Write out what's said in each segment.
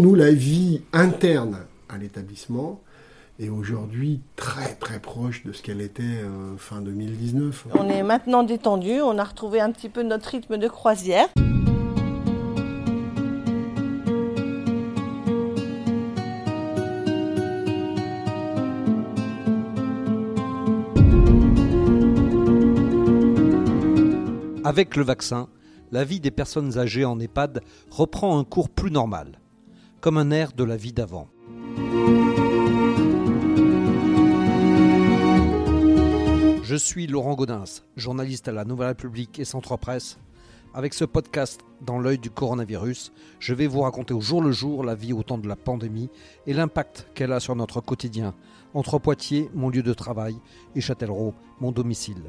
Nous, la vie interne à l'établissement est aujourd'hui très très proche de ce qu'elle était euh, fin 2019. On est maintenant détendu, on a retrouvé un petit peu notre rythme de croisière. Avec le vaccin, la vie des personnes âgées en EHPAD reprend un cours plus normal comme un air de la vie d'avant. Je suis Laurent Gaudens, journaliste à la Nouvelle République et Centre Presse. Avec ce podcast dans l'œil du coronavirus, je vais vous raconter au jour le jour la vie au temps de la pandémie et l'impact qu'elle a sur notre quotidien, entre Poitiers, mon lieu de travail, et Châtellerault, mon domicile.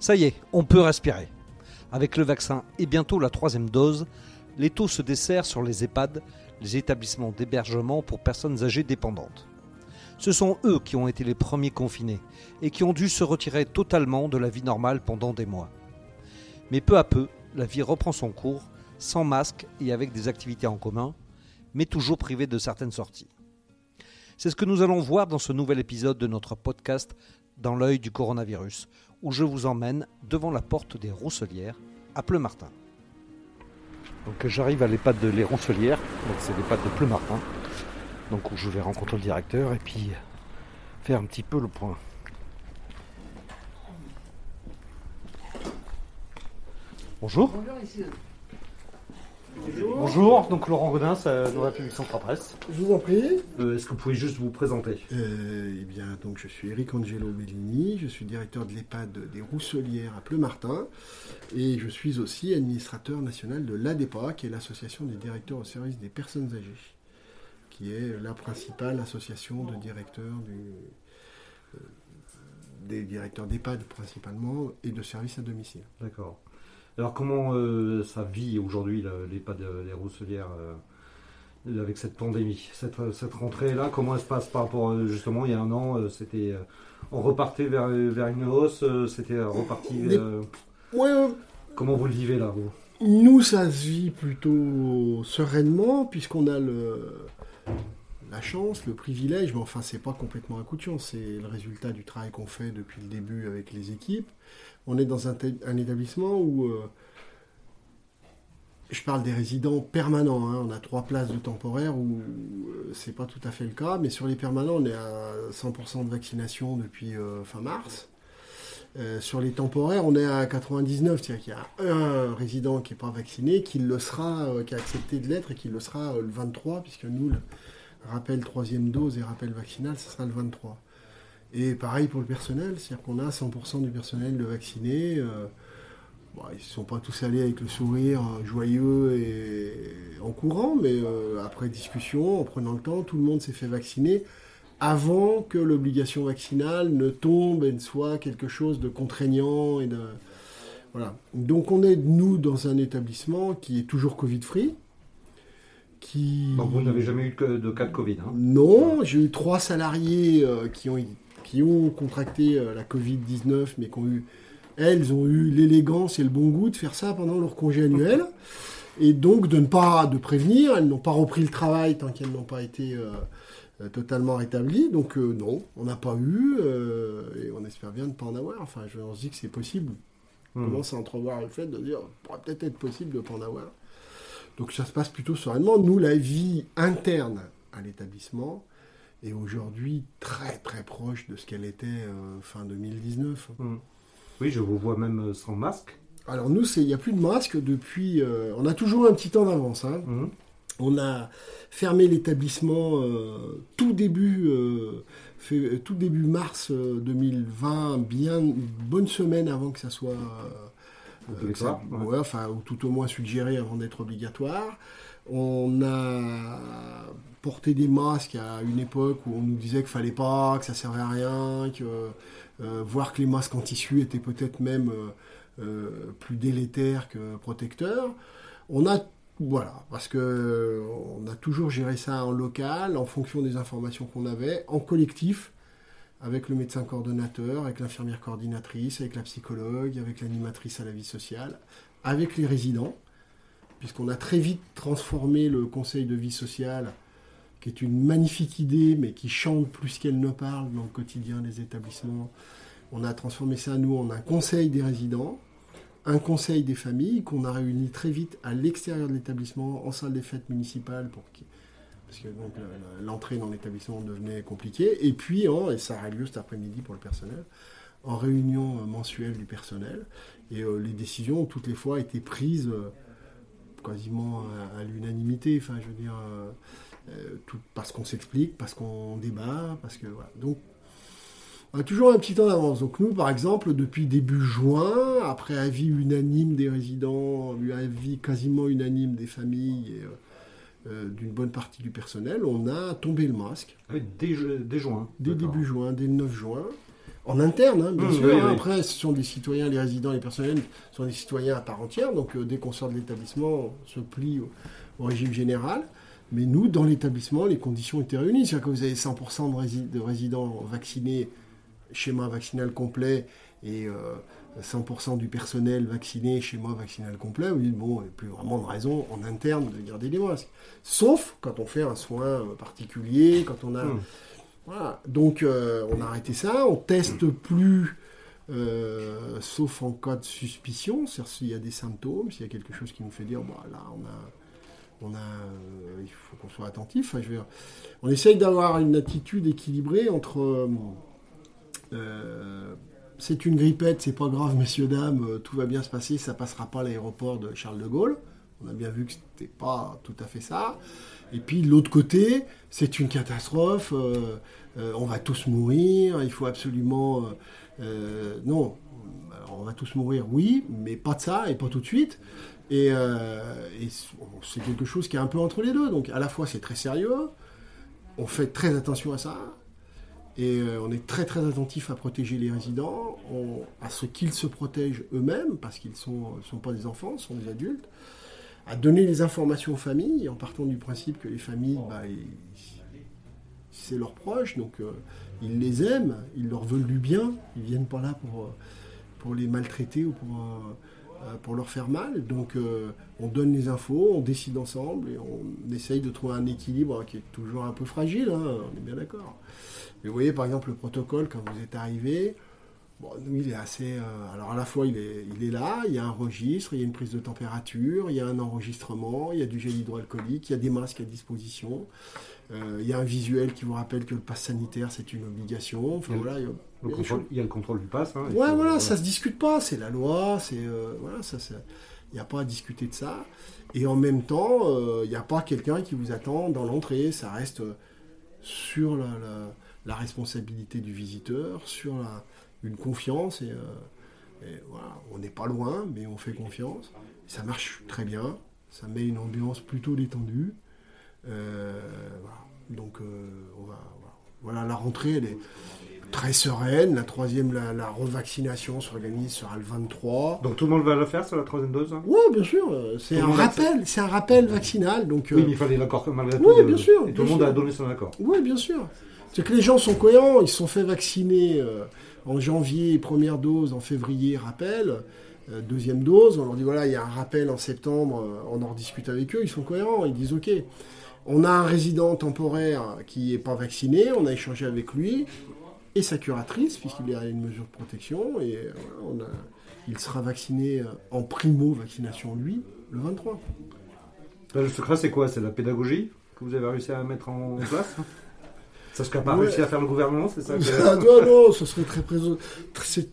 Ça y est, on peut respirer. Avec le vaccin et bientôt la troisième dose, les taux se desserrent sur les EHPAD, les établissements d'hébergement pour personnes âgées dépendantes. Ce sont eux qui ont été les premiers confinés et qui ont dû se retirer totalement de la vie normale pendant des mois. Mais peu à peu, la vie reprend son cours, sans masque et avec des activités en commun, mais toujours privés de certaines sorties. C'est ce que nous allons voir dans ce nouvel épisode de notre podcast Dans l'œil du coronavirus, où je vous emmène devant la porte des Rousselières à Pleumartin. Donc j'arrive à l'EHPAD de Les Rousselières, donc c'est l'EHPAD de Pleumartin, donc où je vais rencontrer le directeur et puis faire un petit peu le point. Bonjour. Bonjour, ici. Bonjour. donc Laurent Godin, euh, dans la République Centre Presse. Je vous en prie. Euh, est-ce que vous pouvez juste vous présenter? Euh, Eh bien, donc je suis Eric Angelo Bellini, je suis directeur de l'EHPAD des Rousselières à Pleumartin et je suis aussi administrateur national de l'ADEPA, qui est l'association des directeurs au service des personnes âgées, qui est la principale association de directeurs des directeurs d'EHPAD principalement et de services à domicile. D'accord. Alors comment euh, ça vit aujourd'hui l'EHPAD des Rousselières euh, avec cette pandémie cette, rentrée-là, comment elle se passe par rapport euh, justement il y a un an c'était on repartait vers, vers une hausse, c'était reparti. comment vous le vivez là vous? Nous ça se vit plutôt sereinement puisqu'on a le la chance, le privilège, mais enfin c'est pas complètement un c'est le résultat du travail qu'on fait depuis le début avec les équipes. On est dans un, établissement où euh, je parle des résidents permanents. Hein. On a trois places de temporaire où euh, c'est pas tout à fait le cas, mais sur les permanents, on est à 100% de vaccination depuis euh, fin mars. sur les temporaires, on est à 99, c'est-à-dire qu'il y a un résident qui n'est pas vacciné, qui le sera, qui a accepté de l'être et qui le sera le 23, puisque nous, le rappel troisième dose et rappel vaccinal, ce sera le 23. Et pareil pour le personnel, c'est-à-dire qu'on a 100% du personnel de vacciné. Euh, ils ne sont pas tous allés avec le sourire euh, joyeux et en courant, mais euh, après discussion, en prenant le temps, tout le monde s'est fait vacciner avant que l'obligation vaccinale ne tombe et ne soit quelque chose de contraignant. Et de... voilà. Donc on est, nous, dans un établissement qui est toujours Covid-free. Qui... Donc vous n'avez jamais eu de cas de Covid hein Non, j'ai eu trois salariés qui ont qui ont contracté euh, la Covid-19, mais qui ont eu, elles ont eu l'élégance et le bon goût de faire ça pendant leur congé annuel. Et donc de ne pas de prévenir, elles n'ont pas repris le travail tant qu'elles n'ont pas été euh, euh, totalement rétablies. Donc non, on n'a pas eu, et on espère bien ne pas en avoir. Enfin, je, on se dit que c'est possible. On hmm. commence à entrevoir le fait de dire, pourrait peut-être être possible de ne pas en avoir. Donc ça se passe plutôt sereinement. Nous, la vie interne à l'établissement, est aujourd'hui très très proche de ce qu'elle était euh, fin 2019. Mmh. Oui, je vous vois même euh, sans masque. Alors nous, il n'y a plus de masque depuis... Euh, on a toujours un petit temps d'avance. Hein. Mmh. On a fermé l'établissement tout début... Fait, tout début mars 2020, bien une bonne semaine avant que ça soit enfin, ou tout au moins suggéré avant d'être obligatoire. On a porté des masques à une époque où on nous disait qu'il fallait pas, que ça servait à rien, que euh, voir que les masques en tissu étaient peut-être même euh, euh, plus délétères que protecteurs. On a voilà, parce que on a toujours géré ça en local, en fonction des informations qu'on avait, en collectif, avec le médecin coordonnateur, avec l'infirmière coordinatrice, avec la psychologue, avec l'animatrice à la vie sociale. avec les résidents, puisqu'on a très vite transformé le conseil de vie sociale, qui est une magnifique idée, mais qui chante plus qu'elle ne parle dans le quotidien des établissements. On a transformé ça, nous, en un conseil des résidents, un conseil des familles qu'on a réuni très vite à l'extérieur de l'établissement, en salle des fêtes municipales, pour parce que donc l'entrée dans l'établissement devenait compliquée. Et puis, et ça aura lieu cet après-midi pour le personnel, en réunion euh, mensuelle du personnel. Et euh, les décisions ont toutes les fois été prises euh, quasiment à, l'unanimité. Enfin, je veux dire, parce qu'on s'explique, parce qu'on débat, parce que. Donc, on a toujours un petit temps d'avance. Donc nous, par exemple, depuis début juin, après avis unanime des résidents, avis quasiment unanime des familles euh, d'une bonne partie du personnel, on a tombé le masque. dès, juin. Dès début juin, dès le 9 juin. En interne, hein, bien mmh, sûr. Après, ce sont des citoyens, les résidents, les personnels sont des citoyens à part entière. Donc, euh, dès qu'on sort de l'établissement, on se plie au, régime général. Mais nous, dans l'établissement, les conditions étaient réunies. C'est-à-dire que vous avez 100% de, résidents vaccinés schéma vaccinal complet et 100% euh, du personnel vacciné, schéma vaccinal complet, vous dites, bon, il n'y a plus vraiment de raison en interne de garder les masques. Sauf quand on fait un soin euh, particulier, quand on a... Hmm. Voilà. Donc euh, on a arrêté ça, on teste plus, sauf en cas de suspicion, c'est-à-dire s'il y a des symptômes, s'il y a quelque chose qui nous fait dire, bon, là, on a on a, il faut qu'on soit attentif. je on essaye d'avoir une attitude équilibrée entre euh, c'est une grippette, c'est pas grave, messieurs, dames, euh, tout va bien se passer, ça passera pas à l'aéroport de Charles de Gaulle. On a bien vu que c'était pas tout à fait ça. Et puis de l'autre côté, c'est une catastrophe, euh, on va tous mourir, il faut absolument... non, on va tous mourir, oui, mais pas de ça et pas tout de suite. Et c'est quelque chose qui est un peu entre les deux. Donc à la fois c'est très sérieux, on fait très attention à ça, et euh, on est très très attentif à protéger les résidents, à ce qu'ils se protègent eux-mêmes, parce qu'ils ne sont, sont, pas des enfants, sont des adultes, à donner les informations aux familles, en partant du principe que les familles, bah, c'est leurs proches, donc euh, ils les aiment, ils leur veulent du bien, ils ne viennent pas là pour, euh, pour les maltraiter ou pour, pour leur faire mal. Donc on donne les infos, on décide ensemble et on essaye de trouver un équilibre qui est toujours un peu fragile, hein, on est bien d'accord. Mais vous voyez, par exemple, le protocole, quand vous êtes arrivé, bon, il est assez. Euh, alors, à la fois, il est, il est là, il y a un registre, il y a une prise de température, il y a un enregistrement, il y a du gel hydroalcoolique, il y a des masques à disposition, euh, il y a un visuel qui vous rappelle que le pass sanitaire, c'est une obligation. Enfin, voilà, il, y a, contrôle, il y a le contrôle du pass. Hein, ouais, voilà, ça se discute pas, c'est la loi, c'est. Euh, voilà, ça, il n'y a pas à discuter de ça. Et en même temps, il n'y a pas quelqu'un qui vous attend dans l'entrée, ça reste sur la la responsabilité du visiteur, sur une confiance. Et, euh, voilà, on n'est pas loin, mais on fait confiance. Ça marche très bien. Ça met une ambiance plutôt détendue. Euh, Donc, euh, on va, voilà. la rentrée, elle est très sereine. La troisième, la, revaccination s'organise sera le 23. Donc tout le monde va le faire sur la troisième dose hein? Oui, bien sûr. C'est un rappel, c'est un rappel vaccinal. Donc, oui, mais il fallait l'accord malgré tout. Oui, bien sûr. Et tout le monde a donné son accord. Oui, bien sûr. C'est que les gens sont cohérents, ils se sont fait vacciner euh, en janvier, première dose, en février, rappel, euh, deuxième dose, on leur dit voilà, il y a un rappel en septembre, euh, on en discute avec eux, ils sont cohérents, ils disent ok. On a un résident temporaire qui n'est pas vacciné, on a échangé avec lui, et sa curatrice, puisqu'il y a une mesure de protection, et il sera vacciné en primo-vaccination, lui, le 23. le secret, c'est quoi? C'est la pédagogie que vous avez réussi à mettre en place? Ça serait pas réussi à faire le gouvernement, c'est ça ah, Non, non, ce serait très,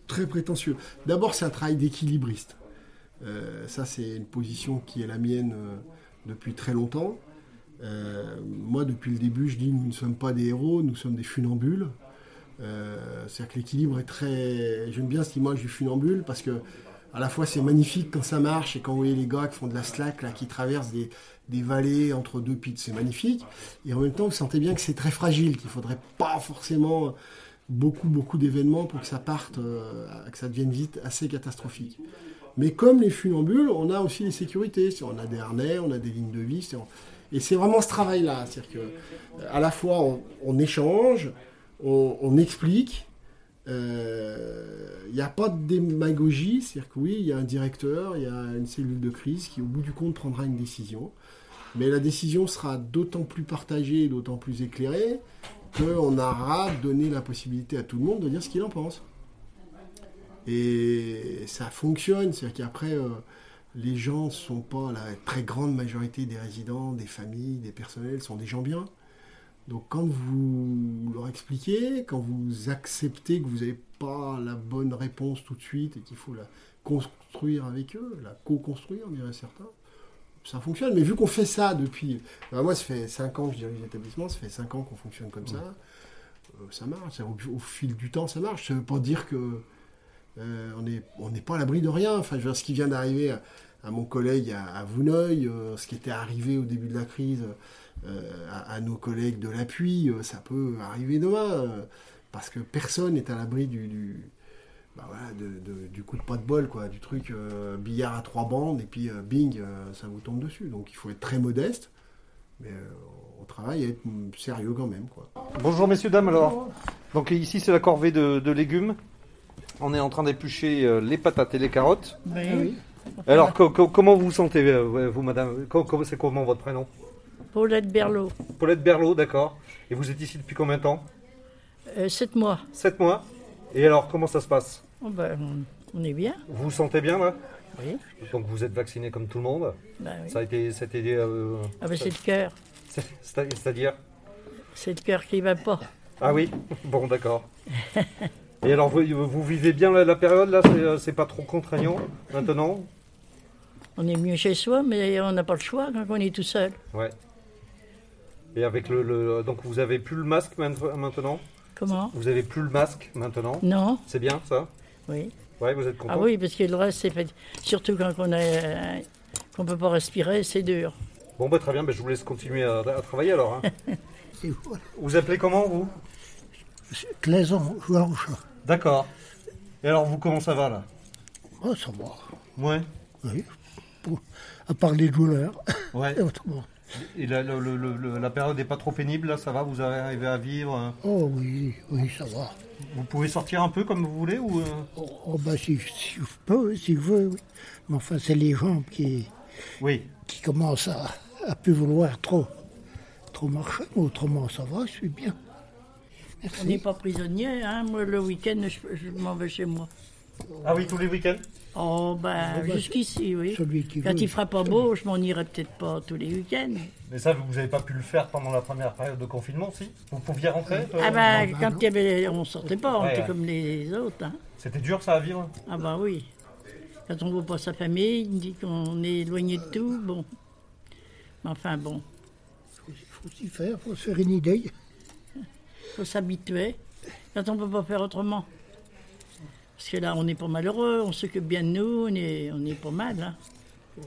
très prétentieux. D'abord, c'est un travail d'équilibriste. Euh, ça, c'est une position qui est la mienne euh, depuis très longtemps. Euh, moi, depuis le début, je dis nous ne sommes pas des héros, nous sommes des funambules. C'est-à-dire que l'équilibre est très. J'aime bien cette image du funambule parce que à la fois c'est magnifique quand ça marche et quand vous voyez les gars qui font de la slack, là, qui traversent des, des vallées entre deux pits, c'est magnifique. Et en même temps, vous sentez bien que c'est très fragile, qu'il faudrait pas forcément beaucoup, beaucoup d'événements pour que ça parte, euh, que ça devienne vite assez catastrophique. Mais comme les funambules, on a aussi les sécurités. On a des harnais, on a des lignes de vis. Et c'est vraiment ce travail-là. C'est-à-dire que, à la fois, on, échange, on, explique, Il n'y a pas de démagogie, c'est-à-dire que oui, il y a un directeur, il y a une cellule de crise qui, au bout du compte, prendra une décision. Mais la décision sera d'autant plus partagée, d'autant plus éclairée, qu'on aura donné la possibilité à tout le monde de dire ce qu'il en pense. Et ça fonctionne, c'est-à-dire qu'après, euh, les gens ne sont pas, la très grande majorité des résidents, des familles, des personnels sont des gens bien. Donc quand vous leur expliquez, quand vous acceptez que vous n'avez pas la bonne réponse tout de suite et qu'il faut la construire avec eux, la co-construire, dirait certains, ça fonctionne. Mais vu qu'on fait ça depuis. Ben, moi, ça fait 5 ans que je dirige l'établissement, ça fait 5 ans qu'on fonctionne comme ça. Euh, ça marche. Au, fil du temps, ça marche. Ça ne veut pas dire que. Euh, on n'est pas à l'abri de rien. Enfin, ce qui vient d'arriver à, mon collègue à, Vouneuil, euh, ce qui était arrivé au début de la crise à, nos collègues de l'appui, ça peut arriver demain. parce que personne n'est à l'abri du bah coup de pas de bol, du truc euh, billard à trois bandes, et puis euh, bing, euh, ça vous tombe dessus. Donc il faut être très modeste, mais on travaille et être sérieux quand même. Bonjour messieurs, dames, alors. Donc ici c'est la corvée de, légumes. On est en train d'éplucher les patates et les carottes. Oui. Alors comment vous vous sentez, vous madame? C'est comment votre prénom? Paulette Berlot. Paulette Berlot, d'accord. Et vous êtes ici depuis combien de temps? Sept mois. Sept mois Et alors comment ça se passe? Oh, ben, on est bien. Vous vous sentez bien là? Oui. Donc vous êtes vacciné comme tout le monde? Ben Ça a été. Ça euh, ah ben c'est le cœur. C'est-à-dire? C'est le cœur qui va pas. Ah oui? Bon, d'accord. Et alors, vous, vous, vivez bien la, période là euh, C'est pas trop contraignant maintenant? On est mieux chez soi, mais on n'a pas le choix quand on est tout seul. Ouais. Et avec le, donc vous avez plus le masque maintenant? Comment? Vous avez plus le masque maintenant? Non. C'est bien ça? Oui. Ouais, vous êtes content? Ah oui, parce que le reste, c'est fait... surtout quand on a qu'on peut pas respirer, c'est dur. Bon, bah, très bien, bah, je vous laisse continuer à, travailler alors. Hein. vous appelez comment, vous? Claison, Georges. D'accord. Et alors, vous, comment ça va, là? Oh, Ça va. Ouais. Oui. À part les douleurs. Ouais. Et la, la période n'est pas trop pénible, là, ça va Vous arrivez à vivre hein? Oh oui, oui, ça va. Vous pouvez sortir un peu comme vous voulez ou euh? Oh, oh, bah, si, je peux, si je veux, oui. Mais enfin, c'est les jambes qui, oui. qui commencent à, à plus vouloir trop, trop marcher. Autrement, ça va, je suis bien. On n'est pas prisonnier, hein. Moi, le week-end, je, je m'en vais chez moi. Ah oui, tous les week-ends? Oh, ben, jusqu'ici, oui. Quand il fera pas beau, je m'en irai peut-être pas tous les week-ends. Mais ça, vous n'avez pas pu le faire pendant la première période de confinement, si? Vous pouviez rentrer euh, Ah, ben, quand il y avait, on sortait pas, on était comme les autres. Hein. C'était dur, ça, à vivre? Ah, ben oui. Quand on ne voit pas sa famille, on dit qu'on est éloigné de tout, bon. Mais enfin, bon. Il faut s'y faire, il faut se faire une idée. Il faut s'habituer. Quand on ne peut pas faire autrement. Parce que là, on n'est pas malheureux, on s'occupe bien de nous, on est, on est pas mal. Hein.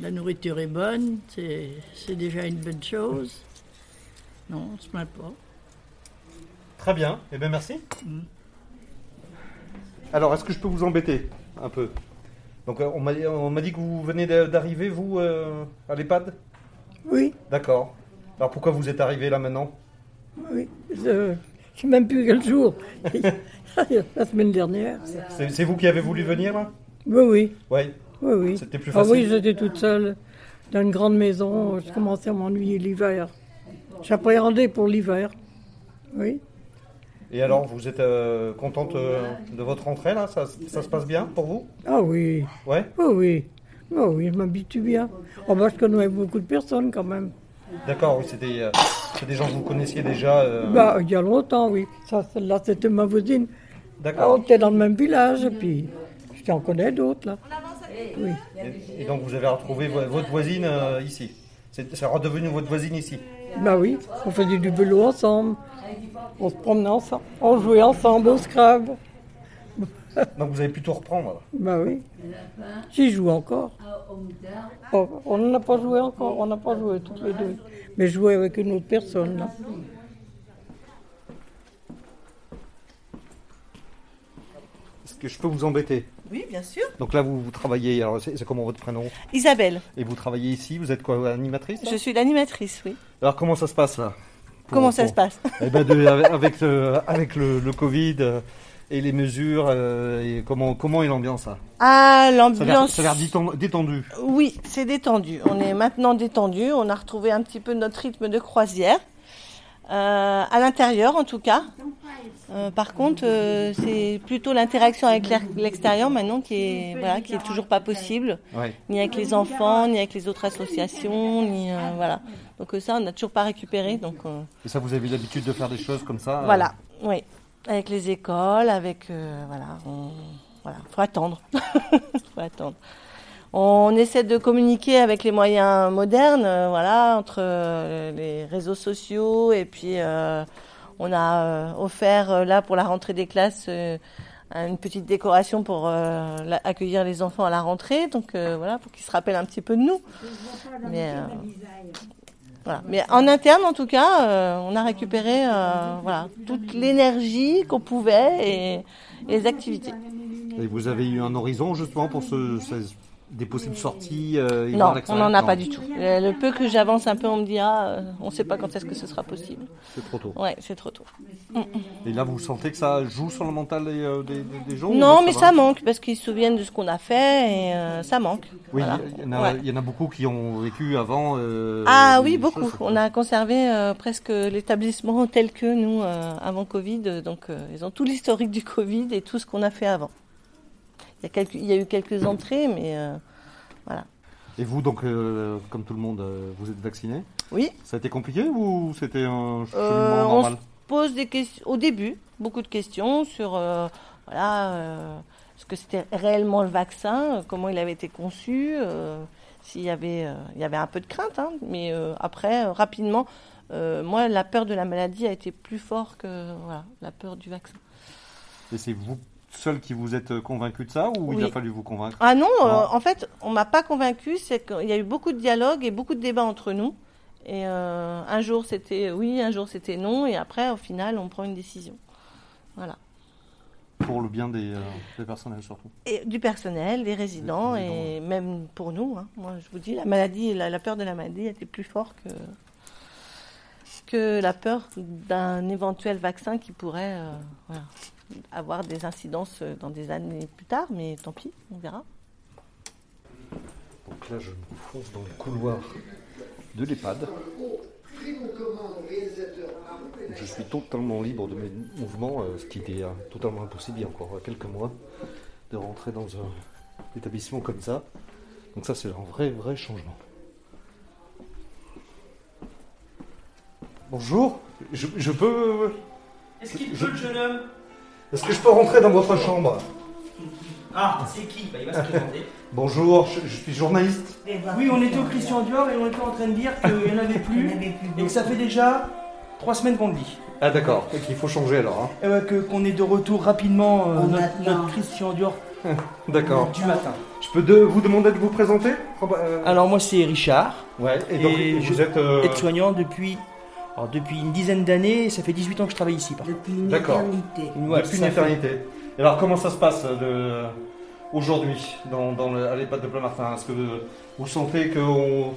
La nourriture est bonne, c'est déjà une bonne chose. Non, on ne se plaint pas. Très bien, eh bien merci. Mm. Alors, est-ce que je peux vous embêter un peu? Donc, euh, on m'a dit que vous venez d'arriver, vous, euh, à l'EHPAD Oui. D'accord. Alors, pourquoi vous êtes arrivé là maintenant? Oui, je ne sais même plus quel jour. la semaine dernière. C'est vous qui avez voulu venir là? Oui, oui. Ouais. Oui, oui. C'était plus facile. Ah oui, j'étais toute seule dans une grande maison. Je commençais à m'ennuyer l'hiver. J'appréhendais pour l'hiver. Oui. Et alors, vous êtes euh, contente euh, de votre rentrée là? Ça, ça, se passe bien pour vous? Ah oui. Ouais Oui, oui. Oh, oui, je m'habitue bien. Oh, bah, je connais beaucoup de personnes quand même. D'accord, oui, c'était euh, des gens que vous connaissiez déjà bah, Il y a longtemps, oui. Ça, là, c'était ma voisine. D'accord. on était dans le même village, et puis je en connais d'autres, là. Oui. Et, donc vous avez retrouvé votre voisine euh, ici C'est redevenu votre voisine ici Bah oui, on faisait du vélo ensemble. On se promenait ensemble. On jouait ensemble au Scrabble. Donc vous avez pu tout reprendre Bah oui. J'y joue encore. Oh, on n'a pas joué encore, on n'a pas joué toutes les deux. Mais je jouais avec une autre personne là. que je peux vous embêter? Oui, bien sûr. Donc là, vous, travaillez, alors c'est comment votre prénom? Isabelle. Et vous travaillez ici, vous êtes quoi, animatrice Je suis l'animatrice, oui. Alors comment ça se passe là? Comment ça se passe? Eh ben de, Avec, le, avec le, le Covid euh, et les mesures, euh, et comment, comment est l'ambiance là? Ah, l'ambiance. Ça a l'air détendu. Oui, c'est détendu. On est maintenant détendu. On a retrouvé un petit peu notre rythme de croisière. Euh, à l'intérieur en tout cas. Euh, par contre, c'est plutôt l'interaction avec l'extérieur maintenant qui est voilà, qui est toujours pas possible, ni avec les enfants, ni avec les autres associations, ni voilà. Donc ça, on n'a toujours pas récupéré. Donc. Et ça, vous avez l'habitude de faire des choses comme ça Voilà, oui, avec les écoles, avec voilà, voilà, faut attendre, faut attendre. On essaie de communiquer avec les moyens modernes, euh, voilà, entre euh, les réseaux sociaux et puis euh, on a offert là pour la rentrée des classes une petite décoration pour accueillir les enfants à la rentrée, donc voilà, pour qu'ils se rappellent un petit peu de nous. Mais, Mais en interne, en tout cas, on a récupéré voilà, toute l'énergie qu'on pouvait et, les activités. Et vous avez eu un horizon justement pour ce, ce des possibles sorties euh, Non, on n'en a pas du tout. Le, peu que j'avance un peu, on me dit ah, euh, on ne sait pas quand est-ce que ce sera possible. C'est trop tôt. Ouais, c'est trop tôt. Et là, vous sentez que ça joue sur le mental des, euh, des, gens Non, mais ça, manque parce qu'ils se souviennent de ce qu'on a fait et ça manque. Oui, il y, en a beaucoup qui ont vécu avant. ah oui, beaucoup. On a conservé presque l'établissement tel que nous avant Covid. Donc, ils ont tout l'historique du Covid et tout ce qu'on a fait avant. Il y, a eu quelques entrées, mais euh, voilà. Et vous, donc, euh, comme tout le monde, euh, vous êtes vacciné? Oui. Ça a été compliqué ou c'était un cheminement normal? On se pose des questions, au début, beaucoup de questions sur, voilà, ce que c'était réellement le vaccin, comment il avait été conçu, s'il y avait, il y avait un peu de crainte, hein, mais après, rapidement, moi, la peur de la maladie a été plus fort que voilà, la peur du vaccin. Et c'est vous seul qui vous êtes convaincu de ça ou il a fallu vous convaincre Ah non, euh, en fait, on m'a pas convaincu. C'est qu'il y a eu beaucoup de dialogues et beaucoup de débats entre nous. Et euh, un jour c'était oui, un jour c'était non, et après, au final, on prend une décision. Voilà. Pour le bien des, euh, personnels surtout. Et du personnel, des résidents, et même pour nous. Hein. Moi, je vous dis, la maladie, la, la peur de la maladie était plus forte que que la peur d'un éventuel vaccin qui pourrait voilà, avoir des incidences dans des années plus tard, mais tant pis, on verra. Donc là, je me fonce dans le couloir de l'EHPAD. Je suis totalement libre de mes mouvements, euh, ce qui était euh, totalement impossible il y a encore quelques mois de rentrer dans un établissement comme ça. Donc ça, c'est un vrai, vrai changement. Bonjour, je, peux... Est-ce qu'il peut, le jeune homme est-ce que je peux rentrer dans votre chambre? Ah, c'est qui? Bah, Il va se présenter. Bonjour, je, suis journaliste. Eh ben, oui, on était au Christian Dior et on était en train de dire qu'il n'y en avait plus et que ça fait déjà trois semaines qu'on le dit. Ah d'accord, et qu'il faut changer alors. Hein. Et que, qu'on est de retour rapidement euh, notre, Christian Dior d'accord. du matin. Je peux de, vous demander de vous présenter? Euh, Alors moi c'est Richard. Ouais, et, donc vous êtes... Euh, aide-soignant depuis depuis une dizaine d'années, ça fait 18 ans que je travaille ici. Depuis une éternité. depuis une éternité. Et alors comment ça se passe de... aujourd'hui dans, dans le... à l'EHPAD de Plein-Martin Est-ce que vous sentez qu'on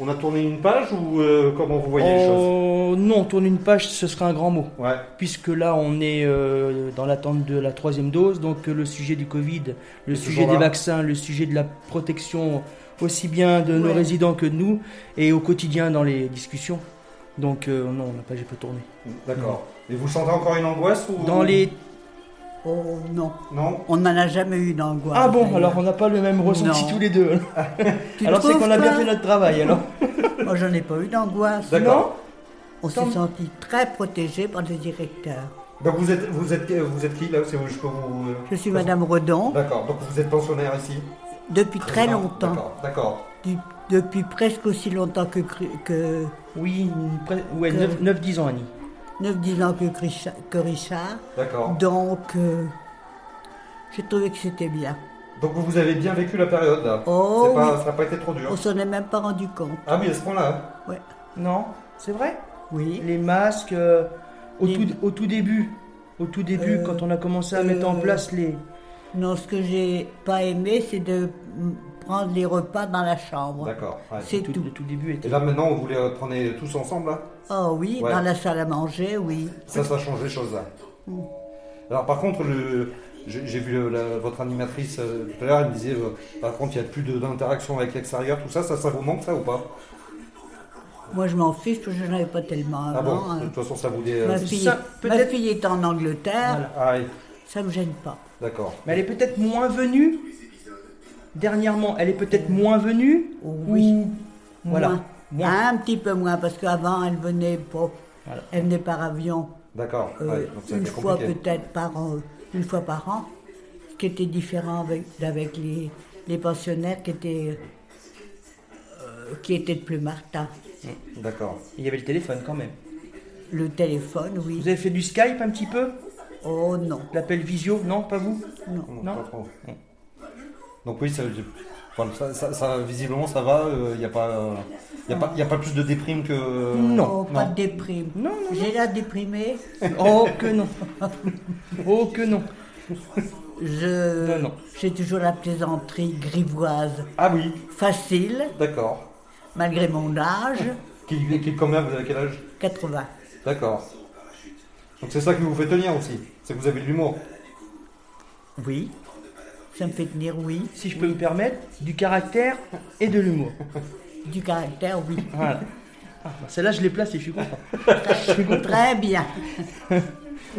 on a tourné une page ou euh, comment vous voyez les choses? oh, Non, tourner une page, ce serait un grand mot. Ouais. Puisque là, on est euh, dans l'attente de la troisième dose, donc euh, le sujet du Covid, le sujet des vaccins, le sujet de la protection aussi bien de nos résidents que de nous, et au quotidien dans les discussions. Donc euh, non, la page pas tourné. D'accord. Et vous sentez encore une angoisse ou... Dans les... Oh non. Non On n'en a jamais eu d'angoisse. Ah bon, alors on n'a pas le même ressenti tous les deux. alors c'est qu'on a bien fait notre travail alors. Moi j'en ai pas eu d'angoisse. D'accord. On s'est senti très protégé par le directeur. Donc vous êtes, vous êtes, vous êtes qui là je, vous, je suis Madame Redon. D'accord, donc vous êtes pensionnaire ici Depuis très longtemps. D'accord. Depuis presque aussi longtemps que, que oui, ouais, 9-10 ans, Annie. 9-10 ans que Richard. D'accord. Donc, euh, j'ai trouvé que c'était bien. Donc vous avez bien vécu la période là Oh Ça n'a pas été trop dur On s'en est même pas rendu compte. Ah oui, à ce point-là hein. Oui. Non, c'est vrai? Oui. Les masques, euh, au, Tout, au, Tout, début, au tout début, euh, quand on a commencé à mettre en place les... Non, ce que j'ai pas aimé, c'est de prendre les repas dans la chambre. D'accord. ouais. C'est tout, tout. le tout début était. Et là maintenant, vous les prenez tous ensemble là? Oh oui, Ouais. dans la salle à manger, oui. Ça, ça change les choses là. Alors par contre, le, j'ai vu la- votre animatrice euh, tout à l'heure, elle me disait, euh, par contre, il n'y a plus de- d'interaction avec l'extérieur, tout ça, ça, ça vous manque ça ou pas? Moi, je m'en fiche parce que je n'en avais pas tellement Ah bon avant. hein. De toute façon, ça vous dit... euh, Ma, fille, ça, ma peut-être- fille est en Angleterre, Voilà. Ah oui, ça me gêne pas. d'accord. Mais elle est peut-être moins venue. Dernièrement, elle est peut-être moins venue. Oui. Ou... Voilà. Moins. Moins. Un petit peu moins, parce qu'avant, elle venait pas. Voilà. Elle venait par avion D'accord. euh, ouais, une fois peut-être par an, une fois par an, ce qui était différent avec, avec les, les pensionnaires qui étaient, euh, qui étaient de plus Martin. D'accord. Il y avait le téléphone quand même. Le téléphone, oui. Vous avez fait du Skype un petit peu? Oh non. L'appel visio Non, pas vous? Non. Non, Non. pas trop. Donc oui, ça, enfin, ça, ça- ça- visiblement ça va, il n'y a, pas, y a, pas, y a pas plus de déprime que... Non. Oh, pas de déprime. Non, non, J'ai l'air déprimée. Oh que non. Oh que non. Je, Non, non. j'ai toujours la plaisanterie grivoise Ah oui, facile, d'accord. malgré mon âge, Qui, qui, combien, vous avez quel âge? 80. D'accord. Donc c'est ça qui vous fait tenir aussi, c'est que vous avez de l'humour. Oui. Ça me fait tenir, oui. Si je peux me permettre, du caractère et de l'humour. Du caractère, oui. Voilà. Ah, bah, Celle-là, je l'ai placée, je suis content. Très bien.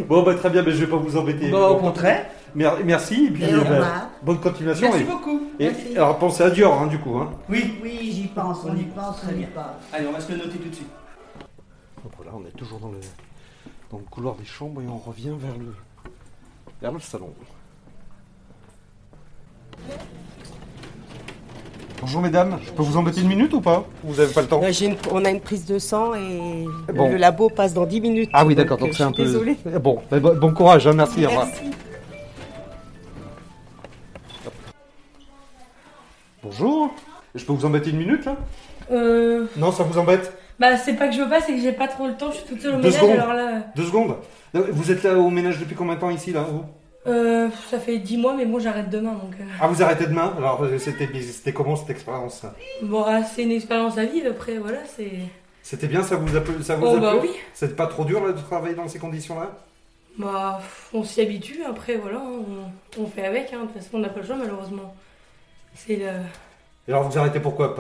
Bon, bah, très bien, mais je vais pas vous embêter. Bah, au contraire. Mer- Merci, et puis Et au euh, revoir. bonne continuation. Merci et, beaucoup. et- Merci. alors pensez à Dior, hein, du coup. Hein. Oui. Oui, j'y pense, on y pense, on y pense. Allez, on va se le noter tout de suite. Donc voilà, on est toujours dans le, dans le couloir des chambres et on revient vers le, vers le salon. Bonjour mesdames, je peux vous embêter une minute ou pas Vous avez pas le temps Euh, j'ai une- on a une prise de sang et Bon. le labo passe dans 10 minutes. Ah oui d'accord, euh, donc je c'est un suis peu... Désolée. Bon, bah, bon, bon courage, hein, merci, au revoir. Merci. Bonjour, je peux vous embêter une minute là Euh, Non, ça vous embête bah c'est pas que je veux pas, c'est que j'ai pas trop le temps, je suis toute seule au Deux ménage, secondes. alors là, Deux secondes Vous êtes là au ménage depuis combien de temps ici là vous euh, ça fait 10 mois, mais bon, j'arrête demain, donc... euh, Ah vous arrêtez demain? Alors c'était comment cette expérience? Bon, ah, c'est une expérience à vivre, après, voilà, c'est... C'était bien, ça vous a plu ça vous Oh a bah plu? oui, C'était pas trop dur là, de travailler dans ces conditions-là? Bah, on s'y habitue, après, voilà, on, on fait avec, hein, de toute façon, on n'a pas le choix, malheureusement. C'est le... Et alors vous arrêtez pourquoi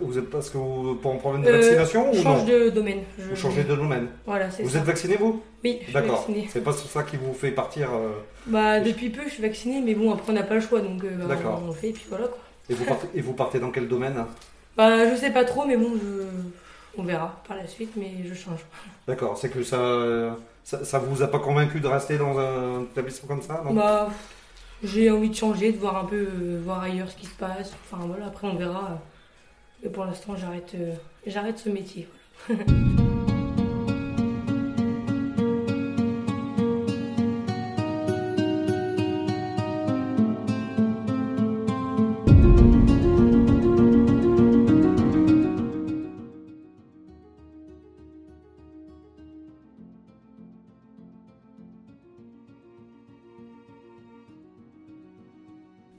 Vous êtes parce que vous pour un problème de Euh, vaccination je ou change non de domaine. Je- Vous changez de domaine. Voilà, c'est Vous ça. êtes vacciné vous? Oui, je suis D'accord. C'est pas ça qui vous fait partir. euh, Bah, depuis peu, je suis vaccinée, mais bon, après, on n'a pas le choix, donc euh, bah, D'accord. on le fait, et puis voilà, quoi. Et vous partez, et vous partez dans quel domaine? Bah, je sais pas trop, mais bon, je... on verra par la suite, mais je change. D'accord. C'est que ça, ça, ça vous a pas convaincu de rester dans un établissement comme ça non? Bah, j'ai envie de changer, de voir un peu, euh, voir ailleurs ce qui se passe. Enfin voilà, après on verra. euh. Mais pour l'instant, j'arrête, euh, ce métier.